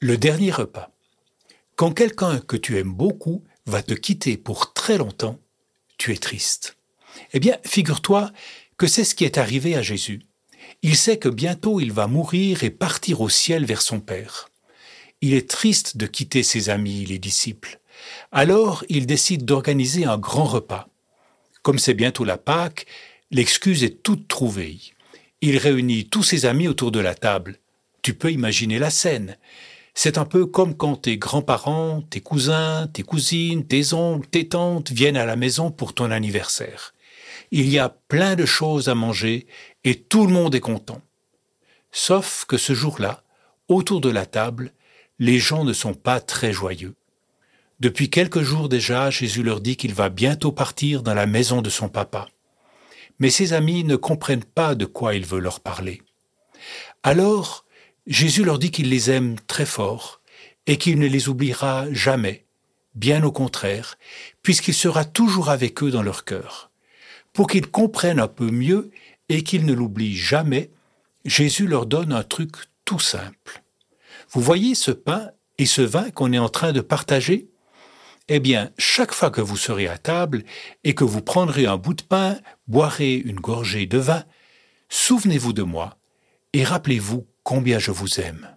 Le dernier repas. Quand quelqu'un que tu aimes beaucoup va te quitter pour très longtemps, tu es triste. Eh bien, figure-toi que c'est ce qui est arrivé à Jésus. Il sait que bientôt il va mourir et partir au ciel vers son Père. Il est triste de quitter ses amis, les disciples. Alors il décide d'organiser un grand repas. Comme c'est bientôt la Pâque, l'excuse est toute trouvée. Il réunit tous ses amis autour de la table. Tu peux imaginer la scène. C'est un peu comme quand tes grands-parents, tes cousins, tes cousines, tes oncles, tes tantes viennent à la maison pour ton anniversaire. Il y a plein de choses à manger et tout le monde est content. Sauf que ce jour-là, autour de la table, les gens ne sont pas très joyeux. Depuis quelques jours déjà, Jésus leur dit qu'il va bientôt partir dans la maison de son papa. Mais ses amis ne comprennent pas de quoi il veut leur parler. Alors, Jésus leur dit qu'il les aime très fort et qu'il ne les oubliera jamais, bien au contraire, puisqu'il sera toujours avec eux dans leur cœur. Pour qu'ils comprennent un peu mieux et qu'ils ne l'oublient jamais, Jésus leur donne un truc tout simple. Vous voyez ce pain et ce vin qu'on est en train de partager? Eh bien, chaque fois que vous serez à table et que vous prendrez un bout de pain, boirez une gorgée de vin, souvenez-vous de moi et rappelez-vous combien je vous aime.